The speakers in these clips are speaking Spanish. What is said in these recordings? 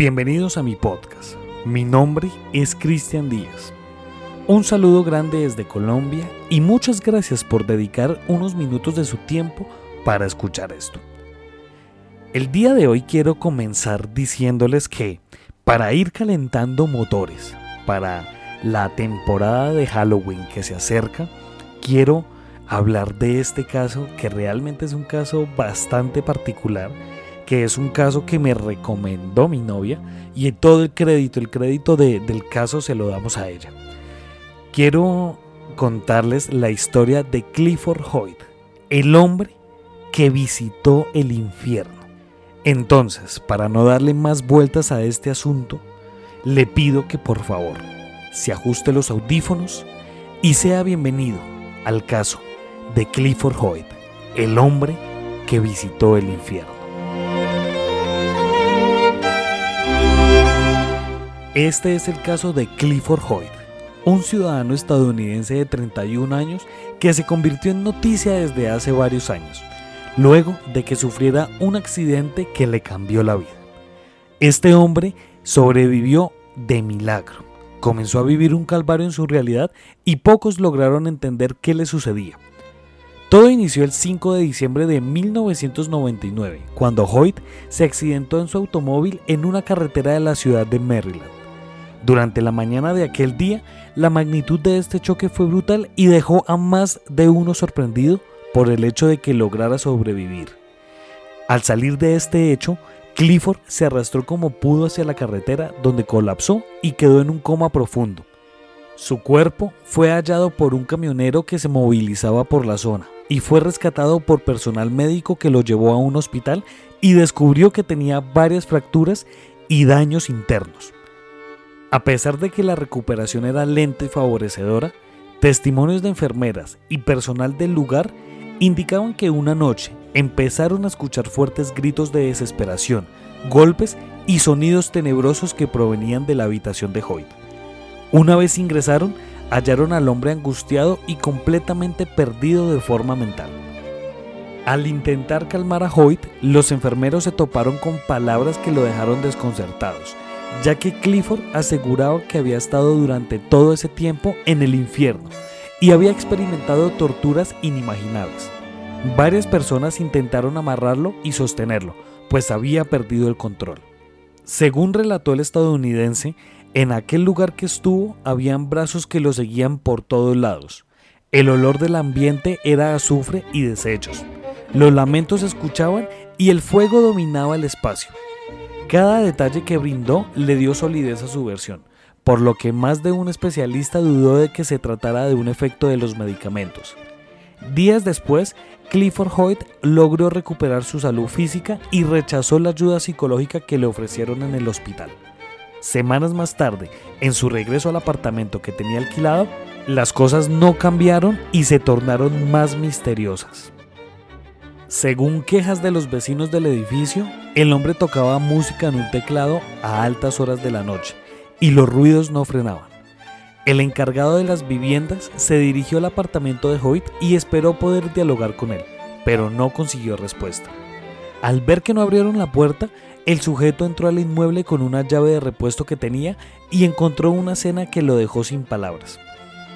Bienvenidos a mi podcast. Mi nombre es Cristian Díaz. Un saludo grande desde Colombia y muchas gracias por dedicar unos minutos de su tiempo para escuchar esto. El día de hoy quiero comenzar diciéndoles que para ir calentando motores para la temporada de Halloween que se acerca, quiero hablar de este caso que realmente es un caso bastante particular que es un caso que me recomendó mi novia y todo el crédito, el crédito del caso se lo damos a ella. Quiero contarles la historia de Clifford Hoyt, el hombre que visitó el infierno. Entonces, para no darle más vueltas a este asunto, le pido que por favor se ajuste los audífonos y sea bienvenido al caso de Clifford Hoyt, el hombre que visitó el infierno. Este es el caso de Clifford Hoyt, un ciudadano estadounidense de 31 años que se convirtió en noticia desde hace varios años, luego de que sufriera un accidente que le cambió la vida. Este hombre sobrevivió de milagro, comenzó a vivir un calvario en su realidad y pocos lograron entender qué le sucedía. Todo inició el 5 de diciembre de 1999, cuando Hoyt se accidentó en su automóvil en una carretera de la ciudad de Maryland. Durante la mañana de aquel día, la magnitud de este choque fue brutal y dejó a más de uno sorprendido por el hecho de que lograra sobrevivir. Al salir de este hecho, Clifford se arrastró como pudo hacia la carretera donde colapsó y quedó en un coma profundo. Su cuerpo fue hallado por un camionero que se movilizaba por la zona y fue rescatado por personal médico que lo llevó a un hospital y descubrió que tenía varias fracturas y daños internos. A pesar de que la recuperación era lenta y favorecedora, testimonios de enfermeras y personal del lugar indicaban que una noche empezaron a escuchar fuertes gritos de desesperación, golpes y sonidos tenebrosos que provenían de la habitación de Hoyt. Una vez ingresaron, hallaron al hombre angustiado y completamente perdido de forma mental. Al intentar calmar a Hoyt, los enfermeros se toparon con palabras que lo dejaron desconcertados ya que Clifford aseguraba que había estado durante todo ese tiempo en el infierno y había experimentado torturas inimaginables. Varias personas intentaron amarrarlo y sostenerlo, pues había perdido el control. Según relató el estadounidense, en aquel lugar que estuvo habían brazos que lo seguían por todos lados. El olor del ambiente era azufre y desechos. Los lamentos se escuchaban y el fuego dominaba el espacio. Cada detalle que brindó le dio solidez a su versión, por lo que más de un especialista dudó de que se tratara de un efecto de los medicamentos. Días después, Clifford Hoyt logró recuperar su salud física y rechazó la ayuda psicológica que le ofrecieron en el hospital. Semanas más tarde, en su regreso al apartamento que tenía alquilado, las cosas no cambiaron y se tornaron más misteriosas. Según quejas de los vecinos del edificio, el hombre tocaba música en un teclado a altas horas de la noche y los ruidos no frenaban. El encargado de las viviendas se dirigió al apartamento de Hoyt y esperó poder dialogar con él, pero no consiguió respuesta. Al ver que no abrieron la puerta, el sujeto entró al inmueble con una llave de repuesto que tenía y encontró una cena que lo dejó sin palabras.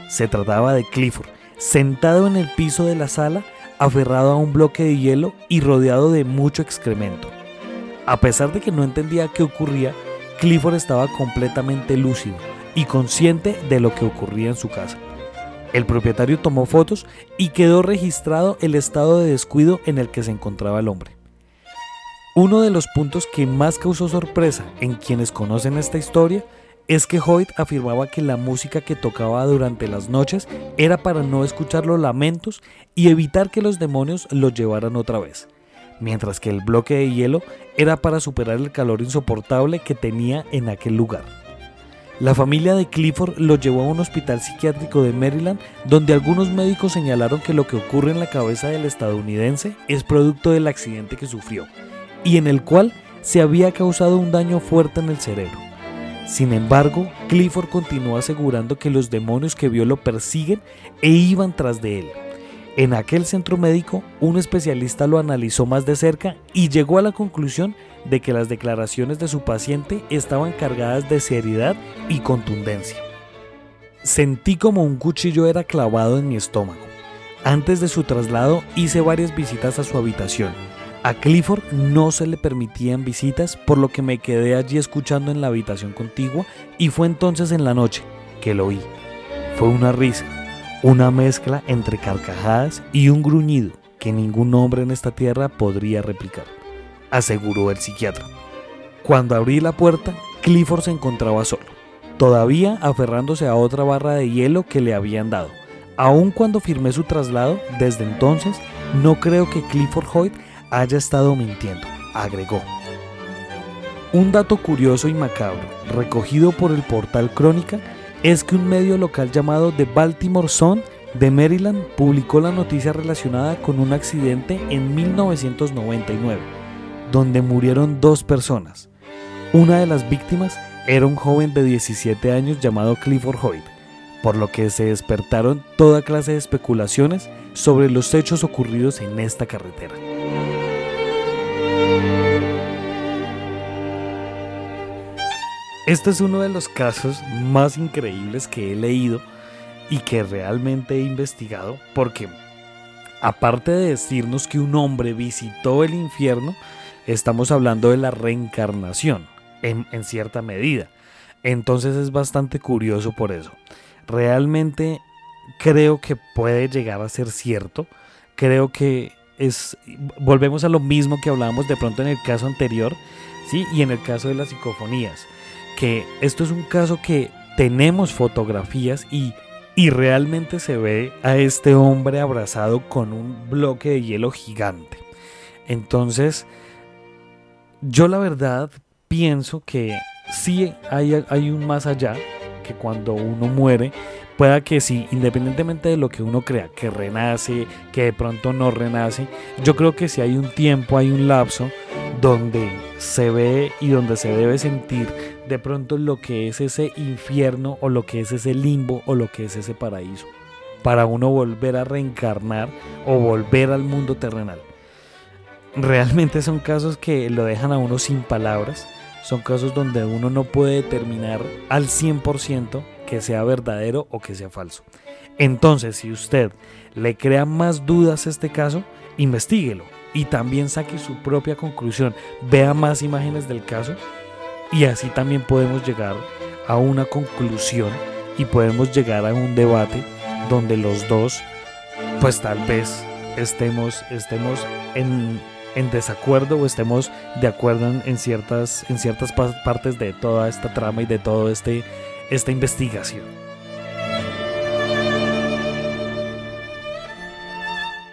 Se trataba de Clifford, sentado en el piso de la sala aferrado a un bloque de hielo y rodeado de mucho excremento. A pesar de que no entendía qué ocurría, Clifford estaba completamente lúcido y consciente de lo que ocurría en su casa. El propietario tomó fotos y quedó registrado el estado de descuido en el que se encontraba el hombre. Uno de los puntos que más causó sorpresa en quienes conocen esta historia es que Hoyt afirmaba que la música que tocaba durante las noches era para no escuchar los lamentos y evitar que los demonios lo llevaran otra vez, mientras que el bloque de hielo era para superar el calor insoportable que tenía en aquel lugar. La familia de Clifford lo llevó a un hospital psiquiátrico de Maryland donde algunos médicos señalaron que lo que ocurre en la cabeza del estadounidense es producto del accidente que sufrió y en el cual se había causado un daño fuerte en el cerebro. Sin embargo, Clifford continuó asegurando que los demonios que vio lo persiguen e iban tras de él. En aquel centro médico, un especialista lo analizó más de cerca y llegó a la conclusión de que las declaraciones de su paciente estaban cargadas de seriedad y contundencia. Sentí como un cuchillo era clavado en mi estómago. Antes de su traslado hice varias visitas a su habitación. A Clifford no se le permitían visitas, por lo que me quedé allí escuchando en la habitación contigua y fue entonces en la noche que lo oí. Fue una risa, una mezcla entre carcajadas y un gruñido que ningún hombre en esta tierra podría replicar, aseguró el psiquiatra. Cuando abrí la puerta, Clifford se encontraba solo, todavía aferrándose a otra barra de hielo que le habían dado. Aun cuando firmé su traslado, desde entonces, no creo que Clifford Hoyt haya estado mintiendo, agregó. Un dato curioso y macabro, recogido por el portal Crónica, es que un medio local llamado The Baltimore Sun de Maryland publicó la noticia relacionada con un accidente en 1999, donde murieron dos personas. Una de las víctimas era un joven de 17 años llamado Clifford Hoyt, por lo que se despertaron toda clase de especulaciones sobre los hechos ocurridos en esta carretera. Este es uno de los casos más increíbles que he leído y que realmente he investigado porque aparte de decirnos que un hombre visitó el infierno, estamos hablando de la reencarnación en, cierta medida. Entonces es bastante curioso por eso. Realmente creo que puede llegar a ser cierto. Creo que es volvemos a lo mismo que hablábamos de pronto en el caso anterior, ¿sí? Y en el caso de las psicofonías, que esto es un caso que tenemos fotografías y y realmente se ve a este hombre abrazado con un bloque de hielo gigante. Entonces, yo la verdad pienso que sí hay, hay un más allá, que cuando uno muere, pueda que sí, independientemente de lo que uno crea, que renace, que de pronto no renace, yo creo que si hay un tiempo, hay un lapso donde se ve y donde se debe sentir de pronto lo que es ese infierno o lo que es ese limbo o lo que es ese paraíso, para uno volver a reencarnar o volver al mundo terrenal. Realmente son casos que lo dejan a uno sin palabras, son casos donde uno no puede determinar al 100% que sea verdadero o que sea falso. Entonces, si usted le crea más dudas a este caso, investiguelo y también saque su propia conclusión, vea más imágenes del caso y así también podemos llegar a una conclusión y podemos llegar a un debate donde los dos pues tal vez estemos, estemos en, desacuerdo o estemos de acuerdo en, ciertas, en ciertas partes de toda esta trama y de toda este, esta investigación.